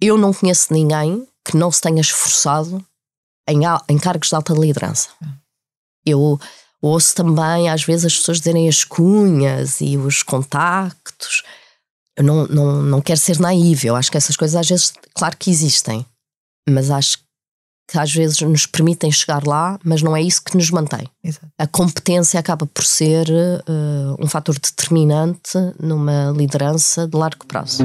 eu não conheço ninguém que não se tenha esforçado em, em cargos de alta liderança. Eu ouço também, às vezes, as pessoas dizerem as cunhas e os contactos. Eu não, não, não quero ser naiva, eu acho que essas coisas às vezes, claro que existem, mas acho que às vezes nos permitem chegar lá, mas não é isso que nos mantém. Exato. A competência acaba por ser uh, um fator determinante numa liderança de largo prazo.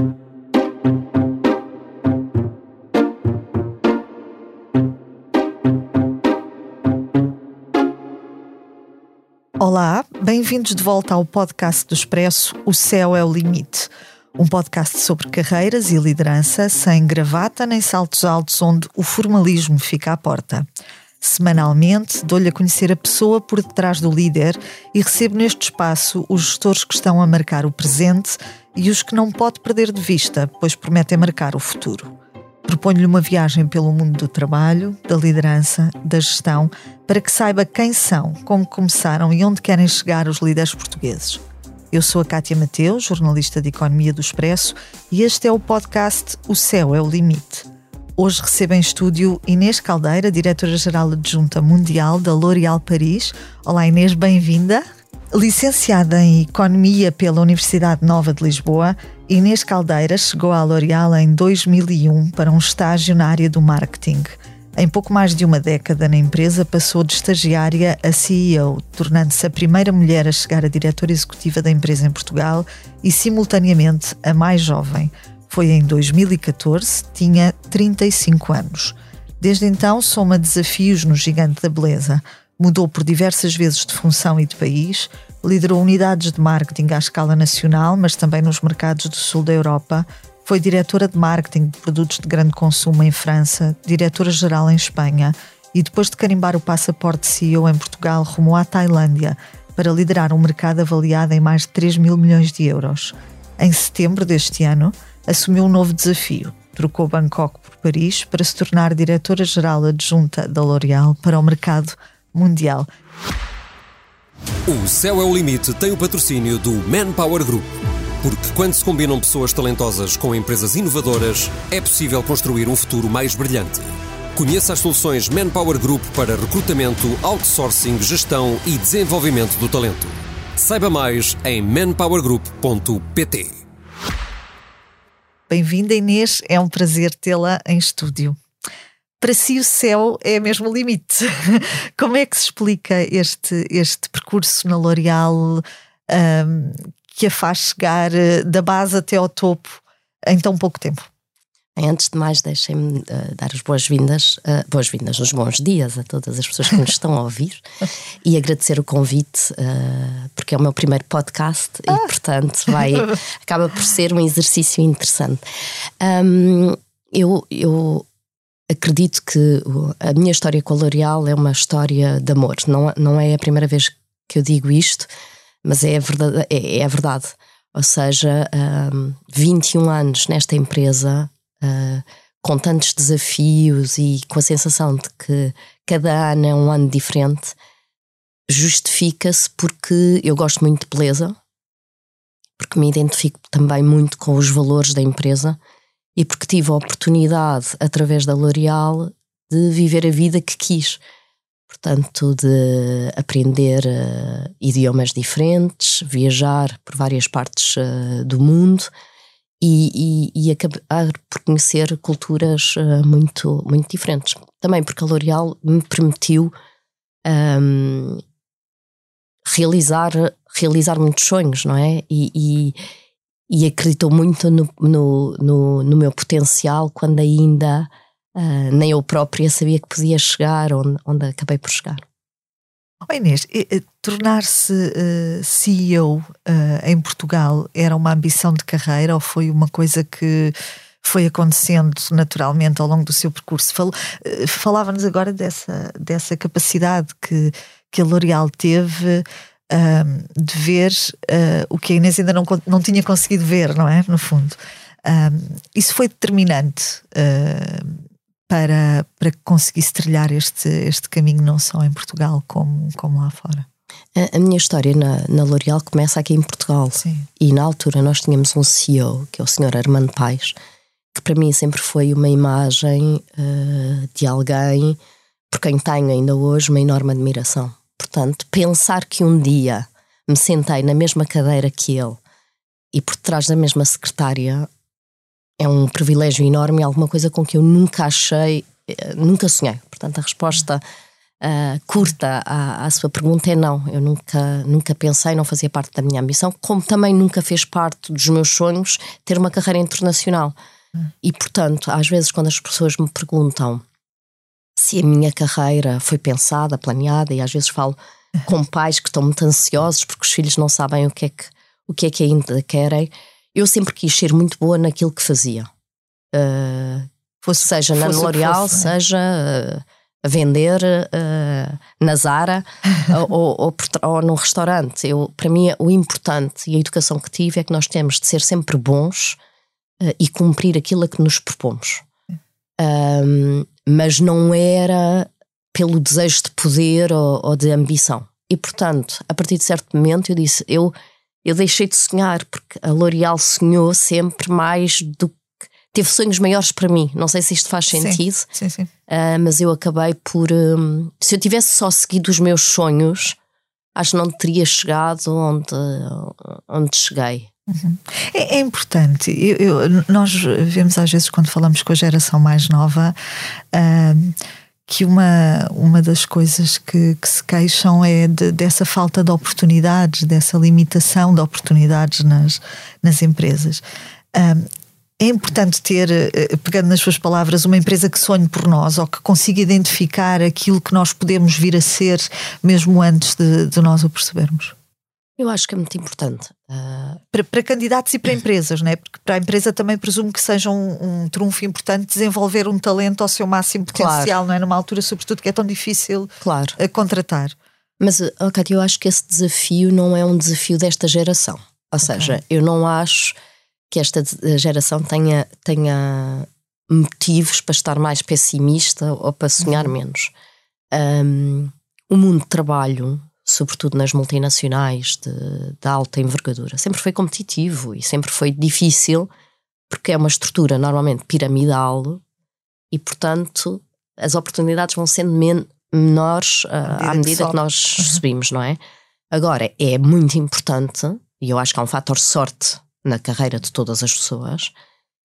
Olá, bem-vindos de volta ao podcast do Expresso O Céu é o Limite. Um podcast sobre carreiras e liderança, sem gravata nem saltos altos, onde o formalismo fica à porta. Semanalmente, dou-lhe a conhecer a pessoa por detrás do líder e recebo neste espaço os gestores que estão a marcar o presente e os que não pode perder de vista, pois prometem marcar o futuro. Proponho-lhe uma viagem pelo mundo do trabalho, da liderança, da gestão, para que saiba quem são, como começaram e onde querem chegar os líderes portugueses. Eu sou a Cátia Mateus, jornalista de Economia do Expresso, e este é o podcast O Céu é o Limite. Hoje recebo em estúdio Inês Caldeira, diretora-geral adjunta mundial da L'Oréal Paris. Olá Inês, bem-vinda. Licenciada em Economia pela Universidade Nova de Lisboa, Inês Caldeira chegou à L'Oréal em 2001 para um estágio na área do marketing. Em pouco mais de uma década na empresa, passou de estagiária a CEO, tornando-se a primeira mulher a chegar a diretora executiva da empresa em Portugal e, simultaneamente, a mais jovem. Foi em 2014, tinha 35 anos. Desde então, soma desafios no gigante da beleza. Mudou por diversas vezes de função e de país, liderou unidades de marketing à escala nacional, mas também nos mercados do sul da Europa. Foi diretora de marketing de produtos de grande consumo em França, diretora-geral em Espanha e depois de carimbar o passaporte CEO em Portugal, rumou à Tailândia para liderar um mercado avaliado em mais de 3 mil milhões de euros. Em setembro deste ano, assumiu um novo desafio. Trocou Bangkok por Paris para se tornar diretora-geral adjunta da L'Oréal para o mercado mundial. O Céu é o Limite tem o patrocínio do Manpower Group. Porque quando se combinam pessoas talentosas com empresas inovadoras, é possível construir um futuro mais brilhante. Conheça as soluções Manpower Group para recrutamento, outsourcing, gestão e desenvolvimento do talento. Saiba mais em manpowergroup.pt. Bem-vinda, Inês. É um prazer tê-la em estúdio para si o céu é mesmo o limite. Como é que se explica este, este percurso na L'Oréal um, que a faz chegar eh, da base até ao topo em tão pouco tempo? Antes de mais, deixem-me uh, dar as boas-vindas, uh, boas-vindas, os bons dias a todas as pessoas que nos estão a ouvir e agradecer o convite, uh, porque é o meu primeiro podcast ah. e, portanto, vai, acaba por ser um exercício interessante. Um, eu, eu acredito que a minha história com a L'Oréal é uma história de amor. Não, não é a primeira vez que eu digo isto, mas é a verdade. É, é a verdade. Ou seja, um, 21 anos nesta empresa, uh, com tantos desafios e com a sensação de que cada ano é um ano diferente, justifica-se porque eu gosto muito de beleza, porque me identifico também muito com os valores da empresa e porque tive a oportunidade, através da L'Oréal, de viver a vida que quis. Portanto, de aprender uh, idiomas diferentes, viajar por várias partes uh, do mundo e, e, e, acabar por conhecer culturas uh, muito, muito diferentes. Também porque a L'Oréal me permitiu um, realizar, realizar muitos sonhos, não é? E, e e acreditou muito no, no, no, no meu potencial quando ainda uh, nem eu própria sabia que podia chegar onde, onde acabei por chegar. Oh Inês, tornar-se uh, CEO uh, em Portugal era uma ambição de carreira ou foi uma coisa que foi acontecendo naturalmente ao longo do seu percurso? Fal, uh, Falava-nos agora dessa, dessa capacidade que, que a L'Oréal teve de ver o que a Inês ainda não, não tinha conseguido ver, não é? No fundo. Isso foi determinante para, para que conseguisse trilhar este, este caminho, não só em Portugal como, como lá fora. A, a minha história na, na L'Oréal começa aqui em Portugal. Sim. E na altura nós tínhamos um CEO, que é o Sr. Armando Paes, que para mim sempre foi uma imagem uh, de alguém por quem tenho ainda hoje uma enorme admiração. Portanto, pensar que um dia me sentei na mesma cadeira que ele e por trás da mesma secretária é um privilégio enorme alguma coisa com que eu nunca achei, uh, nunca sonhei. Portanto, a resposta uh, curta à, à, sua pergunta é não. Eu nunca, nunca pensei, não fazia parte da minha ambição, como também nunca fez parte dos meus sonhos ter uma carreira internacional. E, portanto, às vezes, quando as pessoas me perguntam se a minha carreira foi pensada, planeada, e às vezes falo com pais que estão muito ansiosos porque os filhos não sabem o que é que, o que, é que ainda querem, eu sempre quis ser muito boa naquilo que fazia. Uh, fosse, seja na L'Oréal, é? seja uh, a vender uh, na Zara ou, ou, ou, num restaurante. Eu, para mim, o importante e a educação que tive é que nós temos de ser sempre bons e cumprir aquilo a que nos propomos. Um, mas não era pelo desejo de poder ou, ou, de ambição. E, portanto, a partir de certo momento, eu disse: eu, eu deixei de sonhar, porque a L'Oréal sonhou sempre mais do que. Teve sonhos maiores para mim. Não sei se isto faz sentido, sim, sim, sim. Uh, mas eu acabei por. Um, se eu tivesse só seguido os meus sonhos, acho que não teria chegado onde, onde cheguei. Uhum. É, é, importante. Eu, eu, nós vemos às vezes quando falamos com a geração mais nova uh, que uma, uma das coisas que, que se queixam é de, dessa falta de oportunidades, dessa limitação de oportunidades nas, nas empresas. Uh, é importante ter, eh, pegando nas suas palavras, uma empresa que sonhe por nós ou que consiga identificar aquilo que nós podemos vir a ser mesmo antes de, de nós o percebermos. Eu acho que é muito importante. Uh... Para, para, candidatos e para empresas, não é? Porque para a empresa também presumo que seja um, um trunfo importante desenvolver um talento ao seu máximo potencial, claro. não é? Numa altura, sobretudo, que é tão difícil claro. a contratar. Mas, oh, Cátia, eu acho que esse desafio não é um desafio desta geração. Ou okay. seja, eu não acho que esta geração tenha, tenha motivos para estar mais pessimista ou para sonhar uhum. menos. Um, o mundo de trabalho sobretudo nas multinacionais de, de alta envergadura, sempre foi competitivo e sempre foi difícil, porque é uma estrutura normalmente piramidal e, portanto, as oportunidades vão sendo men menores uh, à medida que, que nós uhum. subimos, não é? Agora, é muito importante, e eu acho que há um fator sorte na carreira de todas as pessoas,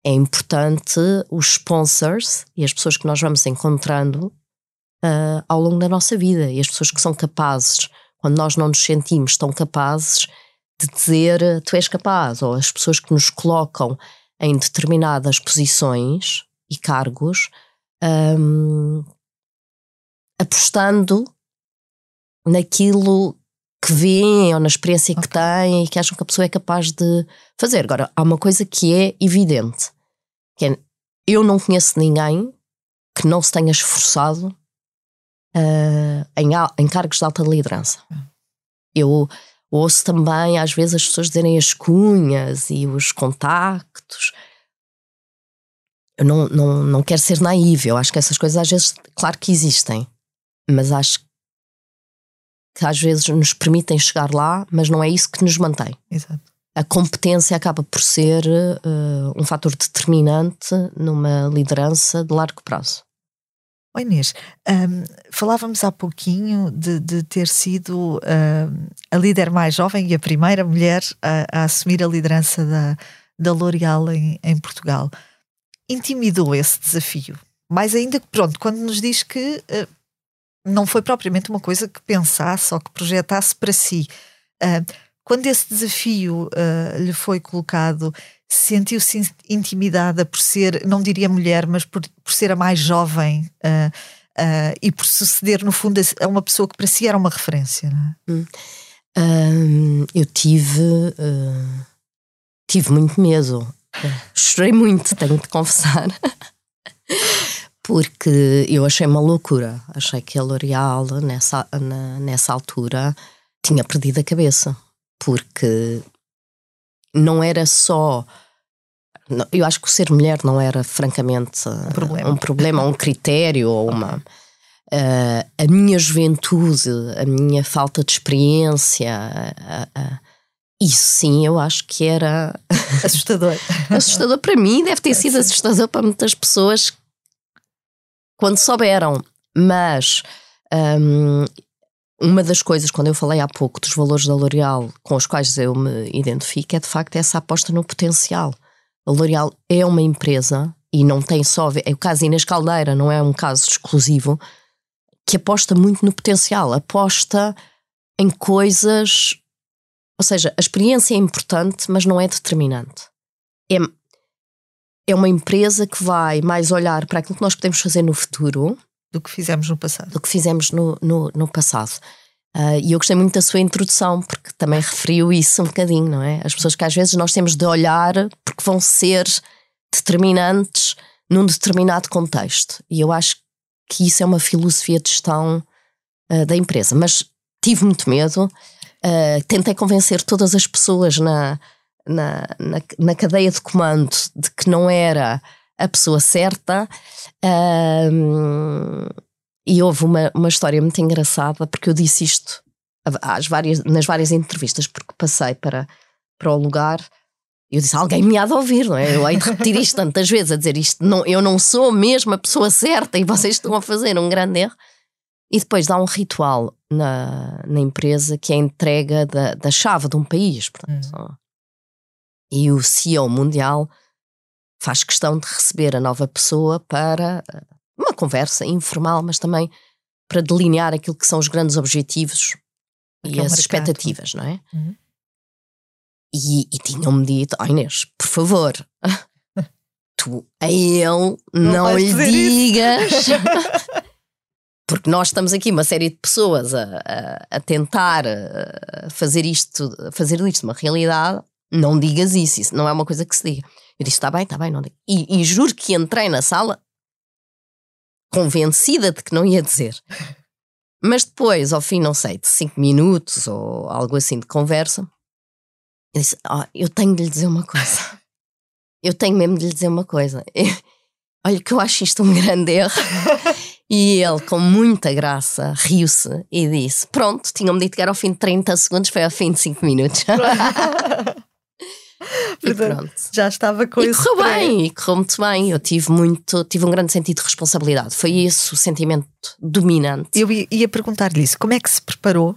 é importante os sponsors e as pessoas que nós vamos encontrando uh, ao longo da nossa vida e as pessoas que são capazes quando nós não nos sentimos tão capazes de dizer tu és capaz, ou as pessoas que nos colocam em determinadas posições e cargos, um, apostando naquilo que veem ou na experiência okay. que têm e que acham que a pessoa é capaz de fazer. Agora, há uma coisa que é evidente, que é, eu não conheço ninguém que não se tenha esforçado uh, em, em cargos de alta liderança. Eu ouço também, às vezes, as pessoas dizerem as cunhas e os contactos. Eu não, não, não quero ser naiva, eu acho que essas coisas às vezes, claro que existem, mas acho que às vezes nos permitem chegar lá, mas não é isso que nos mantém. Exato. A competência acaba por ser uh, um fator determinante numa liderança de largo prazo. Oh Inês, um, falávamos há pouquinho de, de ter sido um, a líder mais jovem e a primeira mulher a, a assumir a liderança da, da L'Oréal em, em, Portugal. Intimidou esse desafio? Mais ainda que, pronto, quando nos diz que uh, não foi propriamente uma coisa que pensasse ou que projetasse para si. Uh, quando esse desafio uh, lhe foi colocado, sentiu-se intimidada por ser, não diria mulher, mas por, por ser a mais jovem uh, uh, e por suceder, no fundo, a uma pessoa que para si era uma referência. É? Hum. Um, eu tive, tive muito medo. Chorei muito, tenho de confessar. Porque eu achei uma loucura. Achei que a L'Oréal, nessa, na, nessa altura, tinha perdido a cabeça. Porque não era só. Eu acho que o ser mulher não era, francamente, um problema, um, problema, um critério ou uma. Uh, a minha juventude, a minha falta de experiência, uh, uh, Isso sim, eu acho que era assustador. assustador para mim, deve ter sido assustador para muitas pessoas quando souberam. Mas um, uma das coisas, quando eu falei há pouco dos valores da L'Oréal com os quais eu me identifico, é de facto essa aposta no potencial. A L'Oréal é uma empresa e não tem só. É o caso Inês Caldeira, não é um caso exclusivo, que aposta muito no potencial, aposta em coisas. Ou seja, a experiência é importante, mas não é determinante. É, é uma empresa que vai mais olhar para aquilo que nós podemos fazer no futuro do que fizemos no passado. Do que fizemos no, no, no passado. Uh, e eu gostei muito da sua introdução, porque também referiu isso um bocadinho, não é? As pessoas que às vezes nós temos de olhar porque vão ser determinantes num determinado contexto. E eu acho que isso é uma filosofia de gestão uh, da empresa. Mas tive muito medo, uh, tentei convencer todas as pessoas na, na, na, na, cadeia de comando de que não era a pessoa certa. Uh, e houve uma, uma história muito engraçada, porque eu disse isto às várias, nas várias entrevistas, porque passei para, para o lugar. Eu disse, alguém me há de ouvir, não é? Eu hei de repetir isto tantas vezes, a dizer isto, não, eu não sou mesmo a pessoa certa e vocês estão a fazer um grande erro. E depois dá um ritual na, na empresa que é a entrega da, da chave de um país. Portanto, hum. E o CEO mundial faz questão de receber a nova pessoa para eh, uma conversa informal, mas também para delinear aquilo que são os grandes objetivos e as expectativas, não é? Uhum. E, e tinham-me dito, oh Inês, por favor, tu a ele não, não lhe digas. porque nós estamos aqui uma série de pessoas a, a, a tentar a fazer isto, fazer isto uma realidade, não digas isso, isso não é uma coisa que se diga. Eu disse: está bem, está bem, não digo. E, e juro que entrei na sala convencida de que não ia dizer. Mas depois, ao fim, não sei, de cinco minutos ou algo assim de conversa, eu disse: oh, Eu tenho de lhe dizer uma coisa. Eu tenho mesmo de lhe dizer uma coisa. olha, que eu acho isto um grande erro. E ele, com muita graça, riu-se e disse: Pronto, tinham-me dito que era ao fim de 30 segundos, foi ao fim de 5 minutos. Portanto, já estava com e correu bem, e correu muito bem. Eu tive muito, tive um grande sentido de responsabilidade. Foi esse o sentimento dominante. Eu ia perguntar-lhe isso: como é que se preparou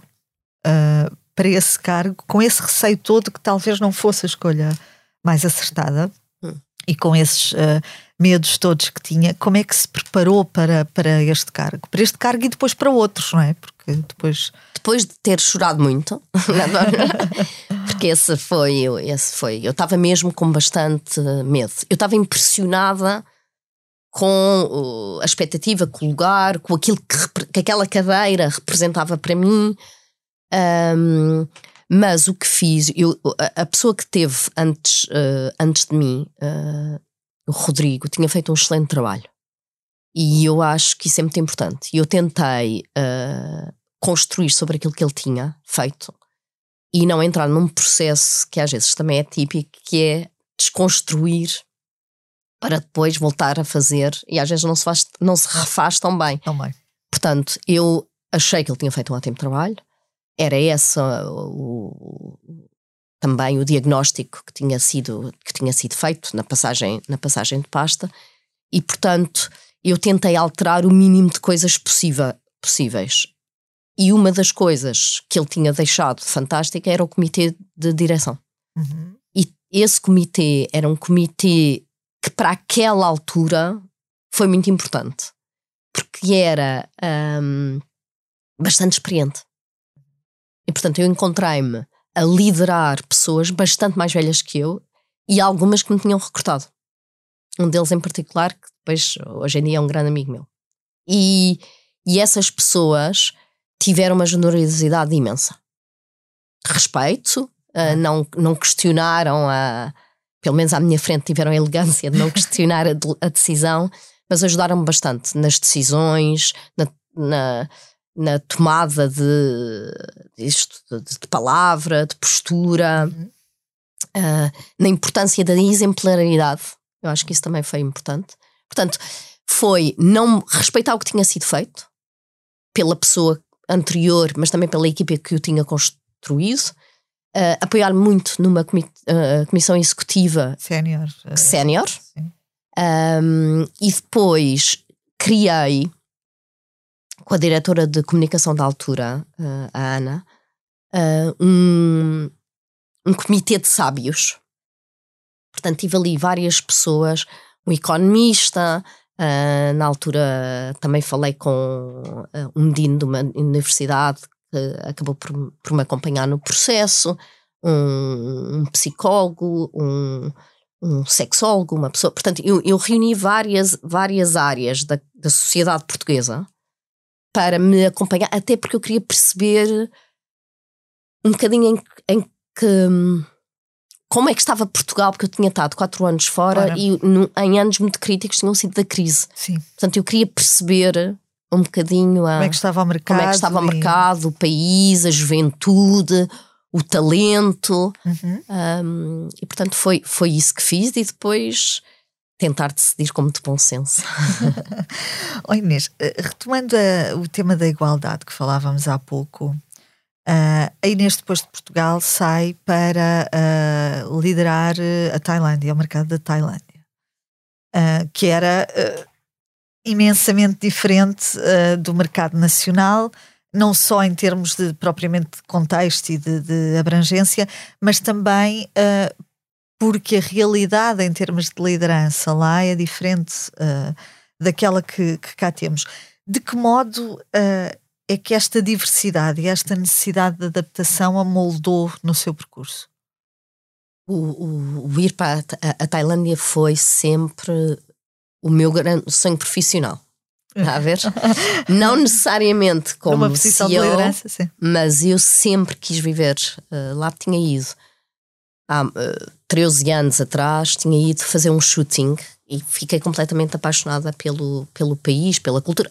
uh, para esse cargo, com esse receio todo que talvez não fosse a escolha mais acertada hum. e com esses uh, medos todos que tinha, como é que se preparou para, para este cargo? Para este cargo e depois para outros, não é? Porque depois. Depois de ter chorado muito, porque esse foi, esse foi. Eu estava mesmo com bastante medo. Eu estava impressionada com a expectativa, com o lugar, com aquilo que, que aquela cadeira representava para mim. Um, mas o que fiz, eu, a, pessoa que teve antes, uh, antes de mim, uh, o Rodrigo, tinha feito um excelente trabalho. E eu acho que isso é muito importante. Eu tentei uh, construir sobre aquilo que ele tinha feito e não entrar num processo que às vezes também é típico, que é desconstruir para depois voltar a fazer e às vezes não se, faz, não se refaz tão bem. Tão bem. Portanto, eu achei que ele tinha feito um ótimo trabalho, era esse o, também o diagnóstico que tinha sido, que tinha sido feito na passagem, na passagem de pasta e, portanto, eu tentei alterar o mínimo de coisas possível, possíveis. E uma das coisas que ele tinha deixado fantástica era o comitê de direção. Uhum. E esse comitê era um comitê que, para aquela altura, foi muito importante. Porque era um, bastante experiente. E, portanto, eu encontrei-me a liderar pessoas bastante mais velhas que eu e algumas que me tinham recrutado. Um deles em particular, que depois, hoje em dia, é um grande amigo meu. E, e essas pessoas tiveram uma generosidade imensa. Respeito, uh, não, não questionaram a. Pelo menos à minha frente tiveram a elegância de não questionar a, a decisão, mas ajudaram-me bastante nas decisões, na, na, na tomada de, isto, de, de, palavra, de postura, uhum. uh, na importância da exemplaridade. Eu acho que isso também foi importante. Portanto, foi não respeitar o que tinha sido feito pela pessoa anterior, mas também pela equipa que o tinha construído, uh, apoiar muito numa comi uh, comissão executiva sénior. sénior. Um, e depois criei com a diretora de comunicação da altura, a Ana, um, um comitê de sábios. Portanto, tive ali várias pessoas, um economista, uh, na altura também falei com uh, um dean de uma universidade que acabou por, por me acompanhar no processo, um, um psicólogo, um, um, sexólogo, uma pessoa. Portanto, eu, eu reuni várias, várias áreas da, da sociedade portuguesa para me acompanhar, até porque eu queria perceber um bocadinho em, em que hum, como é que estava Portugal, porque eu tinha estado quatro anos fora Ora. e no, em anos muito críticos tinham sido da crise. Sim. Portanto, eu queria perceber um bocadinho a, como é que estava o mercado, como é que estava o, mercado, o país, a juventude, o talento. Uhum. Um, e portanto foi, foi isso que fiz e depois tentar decidir com muito bom senso. Oi Inês, eh, retomando a, o tema da igualdade que falávamos há pouco, Uh, a Inês, depois de Portugal, sai para uh, liderar a Tailândia, o mercado da Tailândia, uh, que era imensamente diferente do mercado nacional, não só em termos de propriamente de contexto e de, de abrangência, mas também porque a realidade em termos de liderança lá é diferente daquela que, que, cá temos. De que modo é que esta diversidade e esta necessidade de adaptação a moldou no seu percurso? O, o, o ir para a, a, Tailândia foi sempre o meu grande sonho profissional. Está a ver? Não necessariamente como posição CEO, de liderança, sim. mas eu sempre quis viver. Uh, lá tinha ido há uh, eh, 13 anos atrás, tinha ido fazer um shooting e fiquei completamente apaixonada pelo, pelo país, pela cultura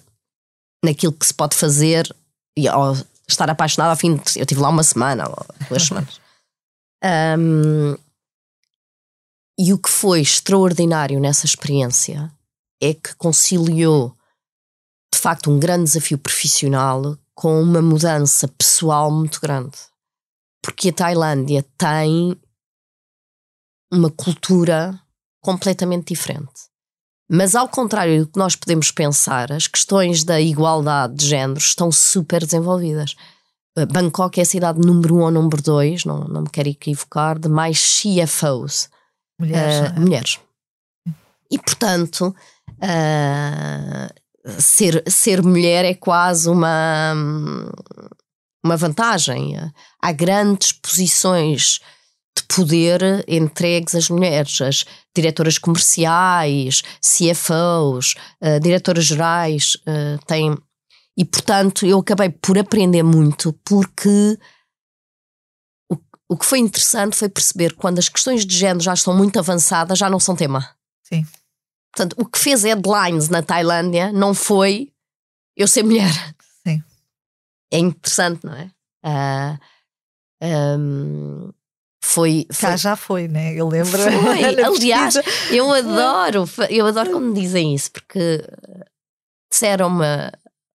naquilo que se pode fazer e ou estar apaixonado ao fim de. Eu estive lá uma semana ou duas semanas. Um, e o que foi extraordinário nessa experiência é que conciliou de facto um grande desafio profissional com uma mudança pessoal muito grande. Porque a Tailândia tem uma cultura completamente diferente. Mas ao contrário do que nós podemos pensar, as questões da igualdade de géneros estão super desenvolvidas. Eh, Bangkok é a cidade número um ou número dois, não, não me quero equivocar, de mais CFOs. Mulheres. Uh, mulheres. E portanto, uh, ser, ser mulher é quase uma, uma vantagem. Há grandes posições de poder entregues às mulheres, as diretoras comerciais, CFOs, uh, diretoras gerais, uh, têm. E portanto eu acabei por aprender muito porque o, o que foi interessante foi perceber quando as questões de género já estão muito avançadas, já não são tema. Sim. Portanto, o que fez headlines na Tailândia não foi eu ser mulher. Sim. É interessante, não é? Uh, ah, um, foi, foi... Cá já foi, né? Eu lembro. Foi. Aliás, eu adoro, eu adoro quando me dizem isso, porque disseram-me,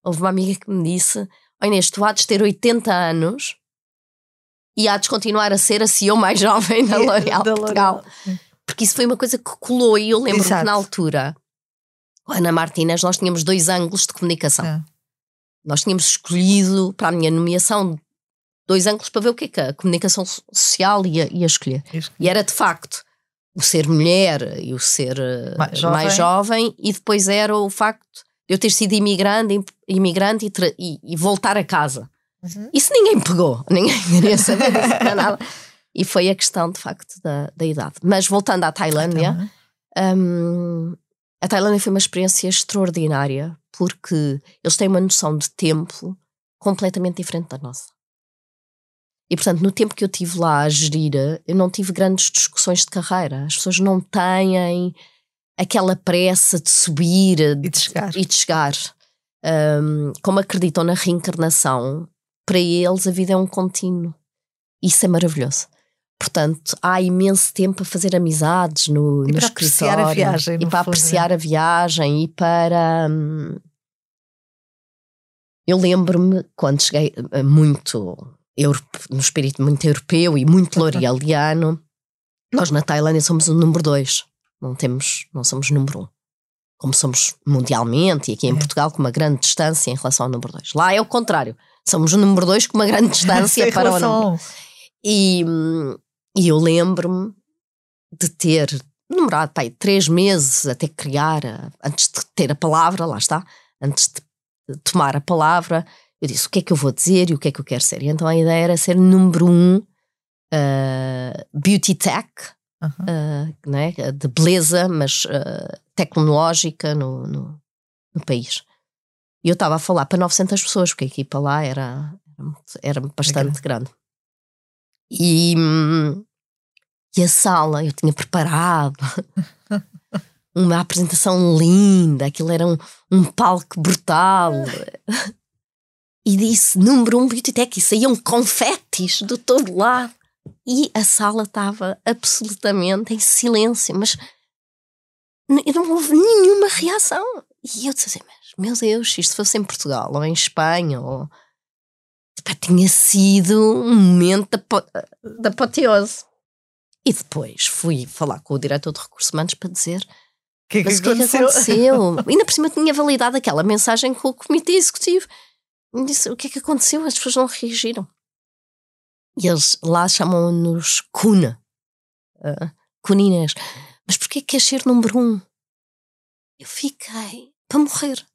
houve uma amiga que me disse: Olha, Inês, tu há de ter 80 anos e há de continuar a ser a CEO mais jovem da L'Oréal Portugal. Porque isso foi uma coisa que colou e eu lembro que na altura, Ana Martínez, nós tínhamos dois ângulos de comunicação. É. Nós tínhamos escolhido para a minha nomeação dois ângulos para ver o que é que a comunicação social ia, ia escolher. Isso. E era de facto o ser mulher e o ser eh, mais jovem, mais jovem e depois era o facto de eu ter sido imigrante, imigrante e, e, e voltar a casa. Uhum. Isso ninguém pegou, ninguém queria saber disso para nada. E foi a questão, de facto, da, da idade. Mas voltando à Tailândia, um, a Tailândia foi uma experiência extraordinária porque eles têm uma noção de tempo completamente diferente da nossa. E portanto, no tempo que eu tive lá a gerir, eu não tive grandes discussões de carreira. As pessoas não têm aquela pressa de subir e de chegar. E de chegar. Um, como acreditam na reencarnação, para eles a vida é um contínuo. Isso é maravilhoso. Portanto, há imenso tempo a fazer amizades no, e no para apreciar a viagem. E para fundo, apreciar é. a viagem e para. Hum, eu lembro-me quando cheguei muito no espírito muito europeu e muito l'orealiano, nós na Tailândia somos o número dois. Não temos, não somos número um. Como somos mundialmente e aqui em é. Portugal com uma grande distância em relação ao número dois. Lá é o contrário. Somos o número dois com uma grande distância para o número. E, e eu lembro-me de ter demorado pai, três meses até criar, antes de ter a palavra, lá está, antes de tomar a palavra, eu disse o que é que eu vou dizer e o que é que eu quero ser. E então a ideia era ser número um uh, beauty tech, uh -huh. uh, né? de beleza, mas uh, tecnológica no, no, no, país. E eu estava a falar para 900 pessoas, porque a equipa lá era, era bastante grande. E, e a sala eu tinha preparado uma apresentação linda, aquilo era um, um palco brutal. e disse número um Beauty Tech e saíam confetes do todo lado. E a sala estava absolutamente em silêncio, mas não houve nenhuma reação. E eu disse assim, mas meu Deus, se isto fosse em Portugal ou em Espanha, ou... Pá, tinha sido um momento da apoteose. E depois fui falar com o diretor de recursos humanos para dizer que é que mas o que é que aconteceu? Ainda por cima tinha validado aquela mensagem com o comitê executivo. Me disse o que é que aconteceu, as pessoas não reagiram. E eles lá chamam-nos Cuna. Uh, Cuninhas. Mas porquê que queres ser número um? Eu fiquei para morrer.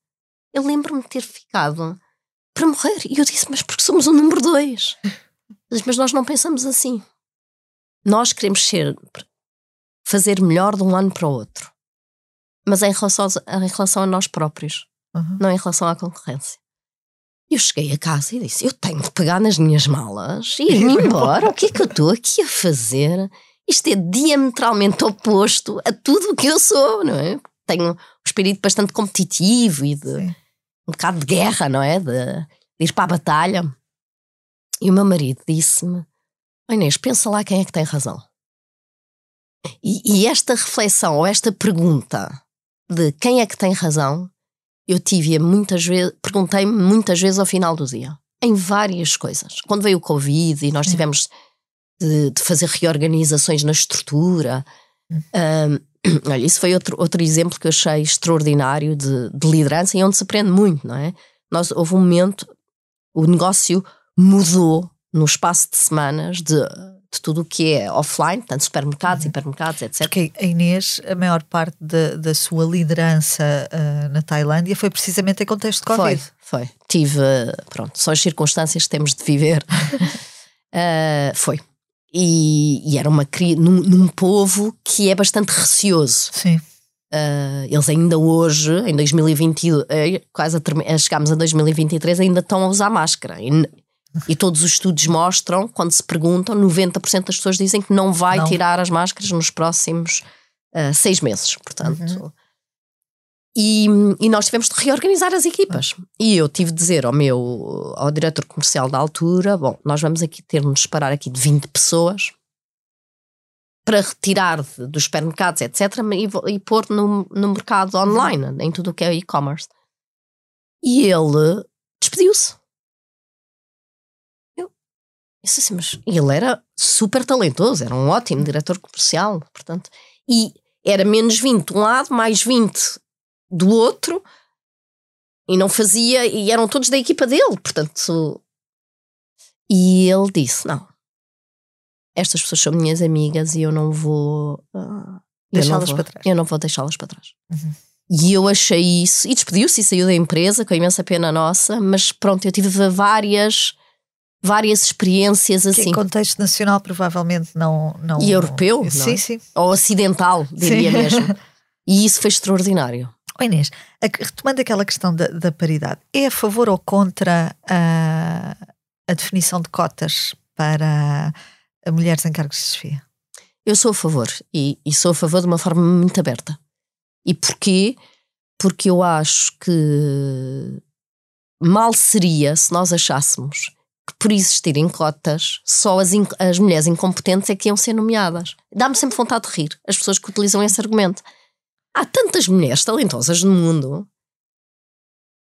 Eu lembro-me de ter ficado para morrer. E eu disse, mas porque somos o número dois? mas nós não pensamos assim. Nós queremos ser, fazer melhor de um ano para o outro. Mas em relação, em relação a nós próprios, uhum. não em relação à concorrência. Eu cheguei a casa e disse: Eu tenho de pegar nas minhas malas e ir-me embora. O que é que eu estou aqui a fazer? Isto é diametralmente oposto a tudo o que eu sou, não é? Tenho um espírito bastante competitivo e de Sim. um bocado de guerra, não é? De, de, ir para a batalha. E o meu marido disse-me: Inês, pensa lá quem é que tem razão. E, e esta reflexão ou esta pergunta de quem é que tem razão eu tive muitas vezes, perguntei-me muitas vezes ao final do dia, em várias coisas. Quando veio o Covid e nós tivemos de, de fazer reorganizações na estrutura. Um, olha, isso foi outro, outro exemplo que eu achei extraordinário de, de liderança e onde se aprende muito, não é? Nós, houve um momento, o negócio mudou no espaço de semanas de de tudo o que é offline, portanto, supermercados, uhum. hipermercados, etc. Porque a Inês, a maior parte da, da sua liderança uh, na Tailândia foi precisamente em contexto de Covid. Foi, foi. Tive, pronto, são as circunstâncias que temos de viver. uh, foi. E, e, era uma num, num povo que é bastante receoso. Sim. Uh, eles ainda hoje, em 2020, quase a, chegámos a 2023, ainda estão a usar máscara. E, e todos os estudos mostram, quando se perguntam, 90% das pessoas dizem que não vai não. tirar as máscaras nos próximos uh, seis meses. Portanto. Uhum. E, e, nós tivemos de reorganizar as equipas. E eu tive de dizer ao meu, ao diretor comercial da altura: bom, nós vamos aqui ter de nos separar aqui de 20 pessoas para retirar de, dos supermercados, etc., e, e pôr no, no mercado online, em tudo o que é e-commerce. E ele despediu-se. Assim, mas ele era super talentoso, era um ótimo diretor comercial, portanto, e era menos 20 de um lado, mais 20 do outro, e não fazia, e eram todos da equipa dele, portanto. E ele disse: Não, estas pessoas são minhas amigas e eu não vou. Uh, deixá-las para trás. Eu não vou deixá-las para trás. Uhum. E eu achei isso, e despediu-se e saiu da empresa, com imensa pena nossa, mas pronto, eu tive várias várias experiências assim. Que contexto nacional, provavelmente não. não e europeu? Sim, é? sim. Ou ocidental, diria sim. mesmo. E isso foi extraordinário. Oh Inês, retomando aquela questão da, da, paridade, é a favor ou contra a, a definição de cotas para mulheres em cargos de chefia? Eu sou a favor e, e, sou a favor de uma forma muito aberta. E porquê? Porque eu acho que mal seria se nós achássemos que por existirem cotas, só as, as mulheres incompetentes é que iam ser nomeadas. Dá-me sempre vontade de rir as pessoas que utilizam esse argumento. Há tantas mulheres talentosas no mundo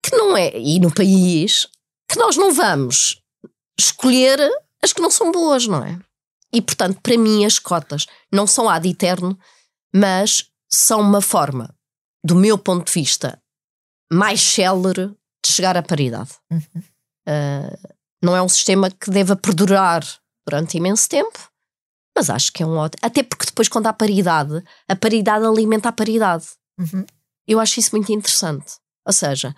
que não é, e no país, que nós não vamos escolher as que não são boas, não é? E portanto, para mim, as cotas não são ad eterno, mas são uma forma, do meu ponto de vista, mais célere de chegar à paridade. Uhum. Uh, não é um sistema que deva perdurar durante imenso tempo, mas acho que é um ótimo. Até porque depois, quando há paridade, a paridade alimenta a paridade. Uhum. Eu acho isso muito interessante. Ou seja,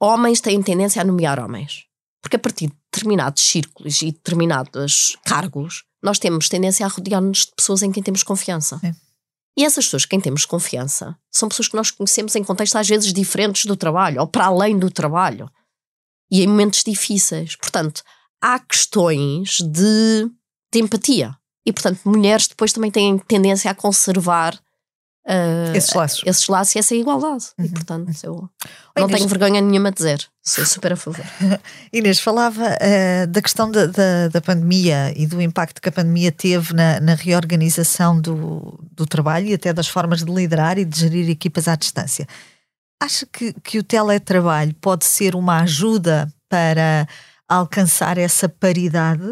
homens têm tendência a nomear homens. Porque a partir de determinados círculos e determinados cargos, nós temos tendência a rodear-nos de pessoas em quem temos confiança. É. E essas pessoas quem temos confiança são pessoas que nós conhecemos em contextos às vezes diferentes do trabalho ou para além do trabalho e em momentos difíceis. Portanto, há questões de, de empatia. E, portanto, mulheres depois também têm tendência a conservar uh, esses laços. esses laços e essa igualdade. Uhum. E, portanto, eu não Inês... tenho vergonha nenhuma de dizer. Sou super a favor. Inês, falava uh, da questão da, da, da, pandemia e do impacto que a pandemia teve na, na reorganização do, do trabalho e até das formas de liderar e de gerir equipas à distância. Acha que, que o teletrabalho pode ser uma ajuda para alcançar essa paridade?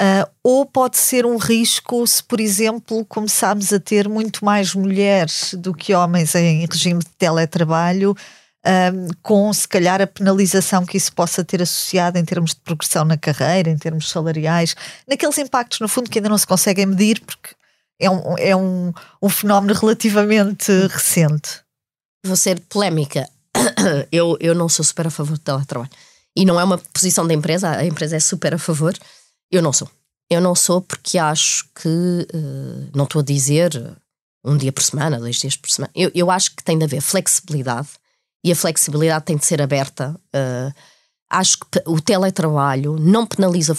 Uh, ou pode ser um risco se, por exemplo, começarmos a ter muito mais mulheres do que homens em regime de teletrabalho, uh, com se calhar a penalização que isso possa ter associado em termos de progressão na carreira, em termos salariais, naqueles impactos, no fundo, que ainda não se conseguem medir, porque é um, é um, um fenómeno relativamente recente. Vou ser polémica. Eu, eu não sou super a favor do teletrabalho. E não é uma posição da empresa, a empresa é super a favor eu não sou. Eu não sou porque acho que, uh, não estou a dizer um dia por semana, dois dias por semana. Eu, eu acho que tem de haver flexibilidade e a flexibilidade tem de ser aberta. Uh, acho que o teletrabalho não penaliza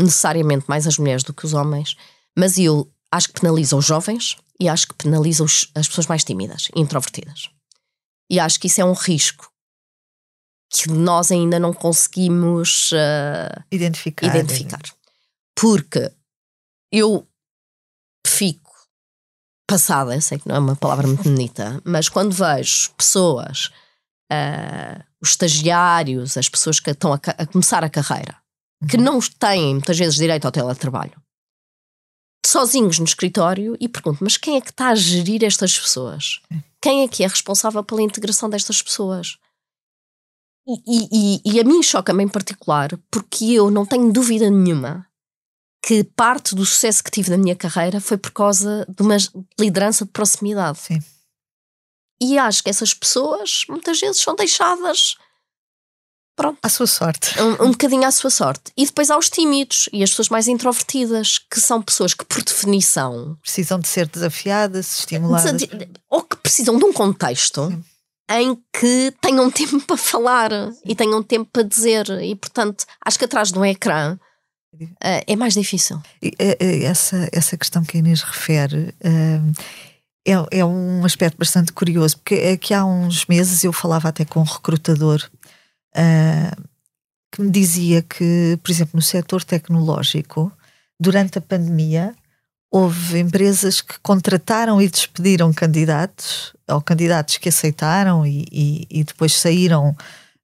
necessariamente mais as mulheres do que os homens, mas eu acho que penaliza os jovens e acho que penaliza os, as pessoas mais tímidas introvertidas. E acho que isso é um risco que nós ainda não conseguimos uh, identificar. identificar. Porque eu fico passada, sei que não é uma palavra muito bonita, mas quando vejo pessoas, uh, os estagiários, as pessoas que estão a, a começar a carreira, que uhum. não têm muitas vezes direito ao teletrabalho, sozinhos no escritório e pergunto: mas quem é que está a gerir estas pessoas? É. Quem é que é responsável pela integração destas pessoas? E, e, e a mim choca-me em particular porque eu não tenho dúvida nenhuma que parte do sucesso que tive na minha carreira foi por causa de uma liderança de proximidade. Sim. E acho que essas pessoas muitas vezes são deixadas pronto, à sua sorte. Um, um bocadinho à sua sorte. E depois há os tímidos e as pessoas mais introvertidas, que são pessoas que, por definição, precisam de ser desafiadas, estimuladas. Ou que precisam de um contexto. Sim em que tenham tempo para falar e tenham tempo para dizer. E, portanto, acho que atrás de um ecrã uh, é mais difícil. Eh, eh, essa, essa questão que a Inês refere. Uh, é, é um aspecto bastante curioso, porque aqui há uns meses eu falava até com um recrutador uh, que me dizia que, por exemplo, no setor tecnológico, durante a pandemia, houve empresas que contrataram e despediram candidatos, ou candidatos que aceitaram e, e, e depois saíram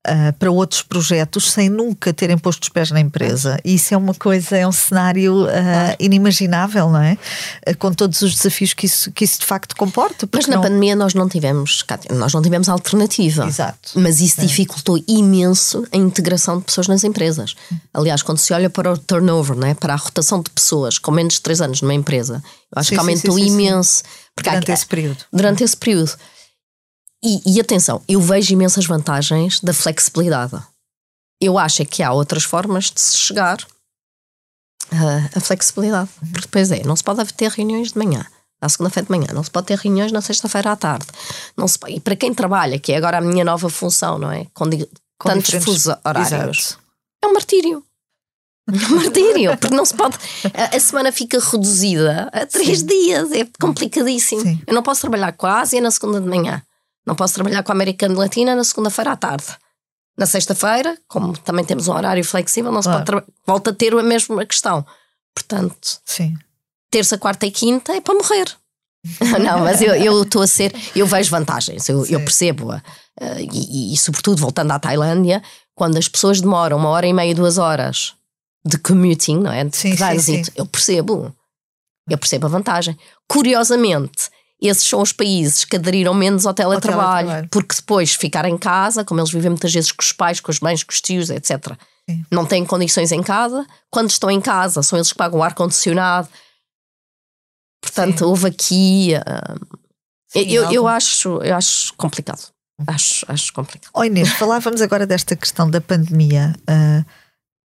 uh, para outros projetos sem nunca terem posto os pés na empresa. E isso é uma coisa, é um cenário uh, inimaginável, não é? Com todos os desafios que isso, que isso de facto comporta. Mas na não... pandemia nós não tivemos, nós não tivemos alternativa. Exato. Mas isso é. dificultou imenso a integração de pessoas nas empresas. Aliás, quando se olha para o turnover, não é? para a rotação de pessoas com menos de 3 anos numa empresa, eu acho sim, que aumentou sim, sim, imenso. Durante há, esse período. Durante esse período. E, e atenção, eu vejo imensas vantagens da flexibilidade. Eu acho é que há outras formas de se chegar uh, à flexibilidade. Porque depois é, não se pode ter reuniões de manhã, na segunda-feira de manhã, não se pode ter reuniões na sexta-feira à tarde. Não se, e para quem trabalha, que é agora a minha nova função, não é? Com, com tantos fusos horários, Exato. é um martírio. É um martírio, porque não se pode. A, a semana fica reduzida a três Sim. dias, é complicadíssimo. Sim. Eu não posso trabalhar a Ásia na segunda de manhã. Não posso trabalhar com a Americana Latina na segunda-feira à tarde. Na sexta-feira, como também temos um horário flexível, não claro. se pode volta a ter a mesma questão. Portanto, Sim. terça, quarta e quinta é para morrer. não, mas eu estou a ser, eu vejo vantagens, eu, eu percebo. Uh, e, e, e, sobretudo, voltando à Tailândia, quando as pessoas demoram uma hora e meia, duas horas de commuting, não é? De Sim, sim, sim. Eu percebo. Eu percebo a vantagem. Curiosamente, esses são os países que aderiram menos ao teletrabalho, teletrabalho. porque depois ficar em casa, como eles vivem muitas vezes com os pais, com as mães, com os tios, etc. Sim. Não têm condições em casa. Quando estão em casa, são eles que pagam o ar-condicionado. Portanto, Sim. houve aqui. ah, Sim, eu, eu, acho, eu acho complicado. Acho, acho complicado. Oh Inês, falávamos agora desta questão da pandemia. Ah,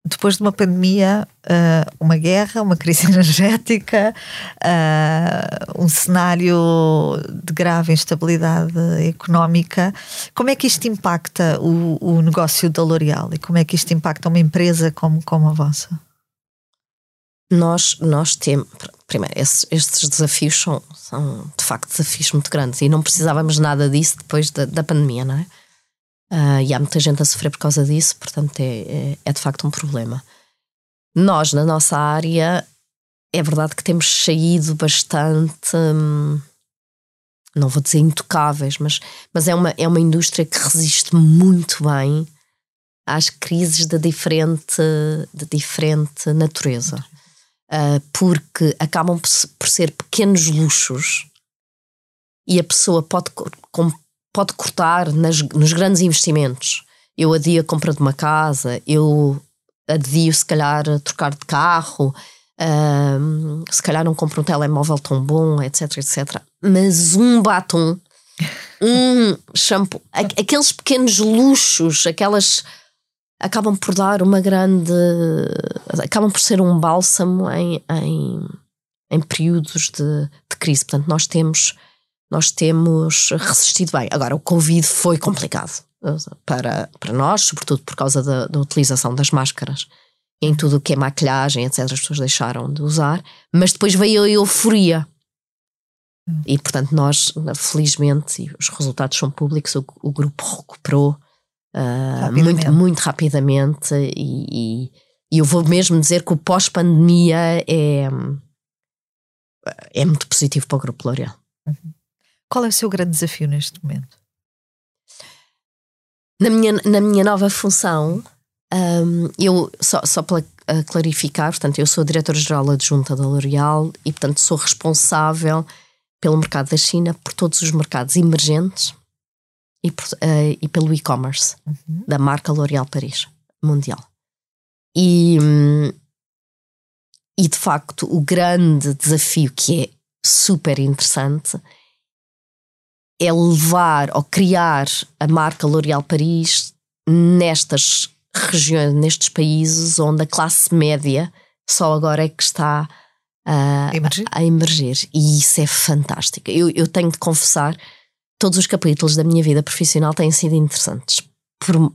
depois de uma pandemia, ah, uma guerra, uma crise energética, ah, um cenário de grave instabilidade económica, como é que isto impacta o, o negócio da L'Oréal e como é que isto impacta uma empresa como, como a vossa? Nós, nós temos. Primeiro, esses, estes desafios são, são de facto desafios muito grandes e não precisávamos nada disso depois da, da pandemia, não é? Ah, e há muita gente a sofrer por causa disso, portanto é, é, é de facto um problema. Nós, na nossa área, é verdade que temos saído bastante. hum, não vou dizer intocáveis, mas, mas é, uma, é uma indústria que resiste muito bem às crises de diferente, de diferente natureza. Uh, porque acabam por se- por ser pequenos luxos e a pessoa pode, pode cortar nas- nos grandes investimentos. Eu adio a compra de uma casa, eu adio se calhar a trocar de carro, ahm, se calhar não compro um telemóvel tão bom, etc, etc. Mas um batom, um shampoo, aqueles pequenos luxos, aquelas acabam por dar uma grande. acabam por ser um bálsamo em, em, em períodos de, de crise. Portanto, nós temos, nós temos resistido bem. Agora, o Covid foi complicado para, para nós, sobretudo por causa da, da utilização das máscaras. Em tudo o que é maquilhagem, etc., as pessoas deixaram de usar, mas depois veio a euforia. E portanto, nós, felizmente, e os resultados são públicos, o, o grupo recuperou ah, Rapidamente. muito, muito rapidamente e, e- e eu vou mesmo dizer que o pós-pandemia é, é muito positivo para o Grupo L'Oréal. Qual é o seu grande desafio neste momento? Na minha, na minha nova função, hum, eu, só, só para clarificar, portanto, eu sou diretora-geral adjunta da L'Oréal e, portanto, sou responsável pelo mercado da China, por todos os mercados emergentes e, por- ah, e pelo e-commerce Uhum. da marca L'Oréal Paris Mundial. E, hum, e de facto, o grande desafio que é super interessante é levar ou criar a marca L'Oréal Paris nestas regiões, nestes países onde a classe média só agora é que está a, Emergir? a emergir. E isso é fantástico. Eu, eu tenho de confessar, todos os capítulos da minha vida profissional têm sido interessantes. Por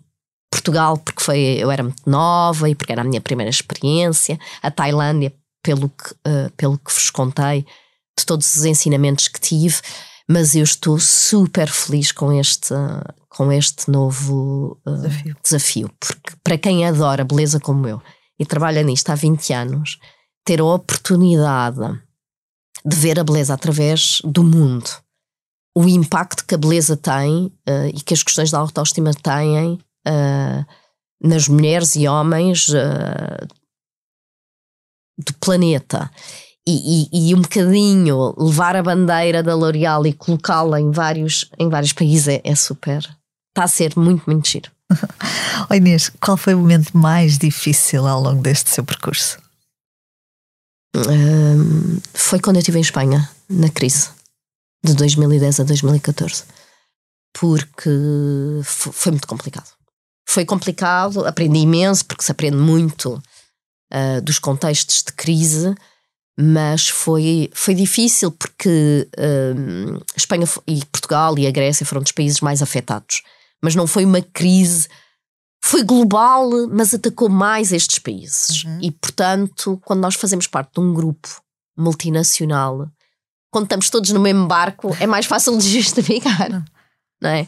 Portugal, porque foi, eu era muito nova e porque era a minha primeira experiência. A Tailândia, pelo que, eh, pelo que vos contei, de todos os ensinamentos que tive. Mas eu estou super feliz com este, com este novo eh, Desafio. desafio, porque para quem adora beleza como eu e trabalha nisto há 20 anos, ter a oportunidade de ver a beleza através do mundo, o impacto que a beleza tem eh, e que as questões da autoestima têm eh, nas mulheres e homens do planeta. E, e- e um bocadinho levar a bandeira da L'Oréal e colocá-la em vários, em vários países é, é super. Está a ser muito, muito giro. Oh Inês, qual foi o momento mais difícil ao longo deste seu percurso? Hum, foi quando eu estive em Espanha, na crise, de 2010 a 2014. Porque fo- foi muito complicado. Foi complicado, aprendi imenso, porque se aprende muito ah, dos contextos de crise, mas foi, foi difícil porque hum, Espanha e Portugal e a Grécia foram dos países mais afetados. Mas não foi uma crise foi global, mas atacou mais estes países. Uhum. E, portanto, quando nós fazemos parte de um grupo multinacional, quando estamos todos no mesmo barco, é mais fácil de justificar. Não é?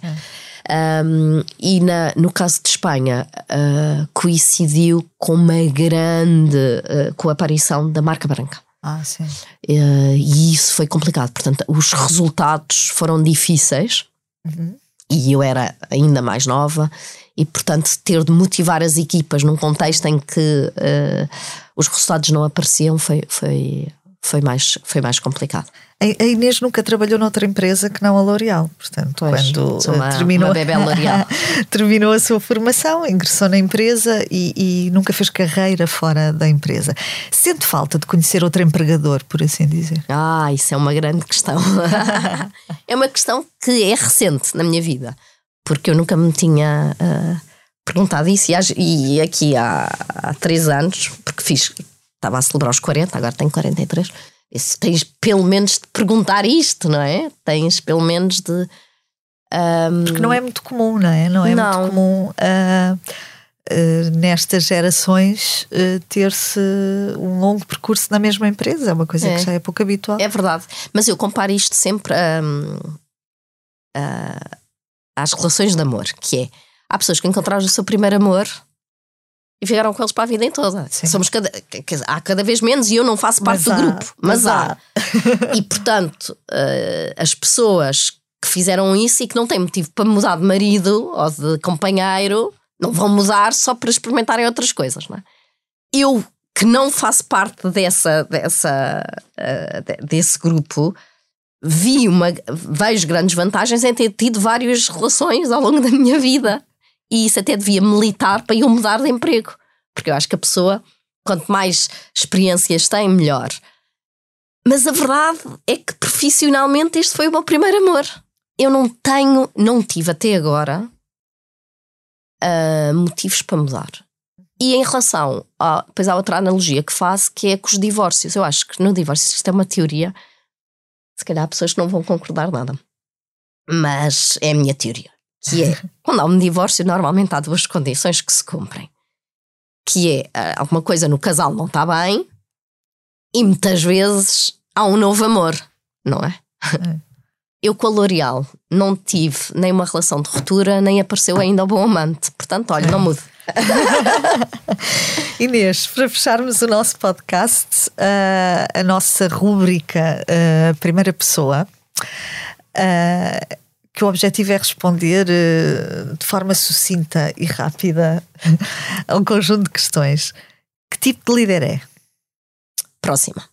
Um, e na- no caso de Espanha, uh, coincidiu com uma grande. uh, com a aparição da marca branca. Ah, sim. Uh, e isso foi complicado. Portanto, os resultados foram difíceis Uhum. e eu era ainda mais nova, e portanto ter de motivar as equipas num contexto em que uh, os resultados não apareciam foi, foi, foi, mais, foi mais complicado. A Inês nunca trabalhou noutra empresa que não a L'Oréal, portanto, pois, quando uma, terminou, uma terminou a sua formação, ingressou na empresa e, e, nunca fez carreira fora da empresa. Sente falta de conhecer outro empregador, por assim dizer? Ah, isso é uma grande questão. é uma questão que é recente na minha vida, porque eu nunca me tinha uh, perguntado isso e, e aqui há, há três anos, porque fiz, estava a celebrar os 40, agora tenho 43 tens pelo menos de perguntar isto, não é? Tens pelo menos de. Um... Porque não é muito comum, não é? Não é não. muito comum uh, uh, nestas gerações uh, ter-se um longo percurso na mesma empresa. É uma coisa é. que já é pouco habitual. É verdade. Mas eu comparo isto sempre às relações de amor, que é há pessoas que encontraram o seu primeiro amor e ficaram com eles para a vida em toda. Sim. Somos cada, há cada vez menos e eu não faço parte mas do há, grupo, mas, mas há. há. e portanto, uh, as pessoas que fizeram isso e que não têm motivo para mudar de marido ou de companheiro não vão mudar só para experimentarem outras coisas, não é? Eu que não faço parte dessa, dessa, uh, desse grupo vi uma vejo grandes vantagens em ter tido várias relações ao longo da minha vida e isso até devia militar para eu mudar de emprego. Porque eu acho que a pessoa, quanto mais experiências tem, melhor. Mas a verdade é que profissionalmente este foi o meu primeiro amor. Eu não tenho, não tive até agora uh, motivos para mudar. E em relação a, depois há outra analogia que faço, que é com os divórcios. Eu acho que no divórcio isto é uma teoria, se calhar há pessoas que não vão concordar nada. Mas é a minha teoria que é quando há um divórcio, normalmente há duas condições que se cumprem. Que é ah, alguma coisa no casal não está bem e muitas vezes há um novo amor, não é? é. Eu com a L'Oréal não tive nem uma relação de ruptura, nem apareceu ainda o bom amante. Portanto, olha, não mude. Inês, para fecharmos o nosso podcast, uh, a nossa rúbrica uh, Primeira Pessoa. Que o objetivo é responder uh, de forma sucinta e rápida a um conjunto de questões. Que tipo de líder é? Próxima.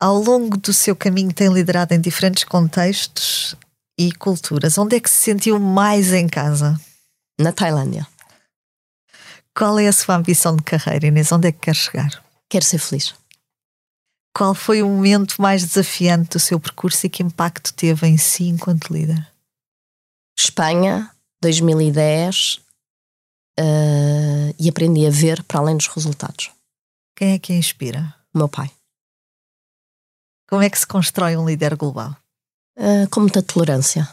Ao longo do seu caminho, tem liderado em diferentes contextos e culturas. Onde é que se sentiu mais em casa? Na Tailândia. Qual é a sua ambição de carreira, Inês? Onde é que quer chegar? Quero ser feliz. Qual foi o momento mais desafiante do seu percurso e que impacto teve em si enquanto líder? Espanha, 2010, uh, eh, e aprendi a ver para além dos resultados. Quem é que a inspira? O meu pai. Como é que se constrói um líder global? Uh, com muita tolerância.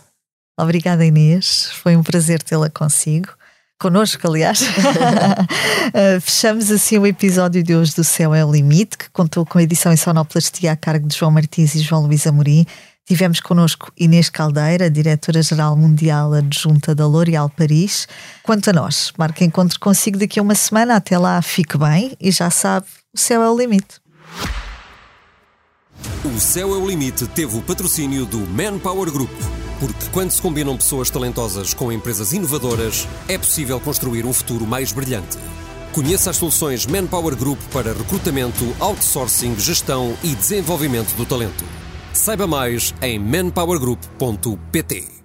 Obrigada, Inês. Foi um prazer tê-la consigo connosco, aliás. uh, fechamos assim o episódio de hoje do Céu é o Limite, que contou com a edição em sonoplastia a cargo de João Martins e João Luís Amorim. Tivemos connosco Inês Caldeira, diretora-geral mundial adjunta da L'Oréal Paris. Quanto a nós, marca encontro consigo daqui a uma semana. Até lá, fique bem e já sabe, o céu é o limite. O Céu é o Limite teve o patrocínio do Manpower Group. Porque quando se combinam pessoas talentosas com empresas inovadoras, é possível construir um futuro mais brilhante. Conheça as soluções Manpower Group para recrutamento, outsourcing, gestão e desenvolvimento do talento. Saiba mais em manpowergroup.pt.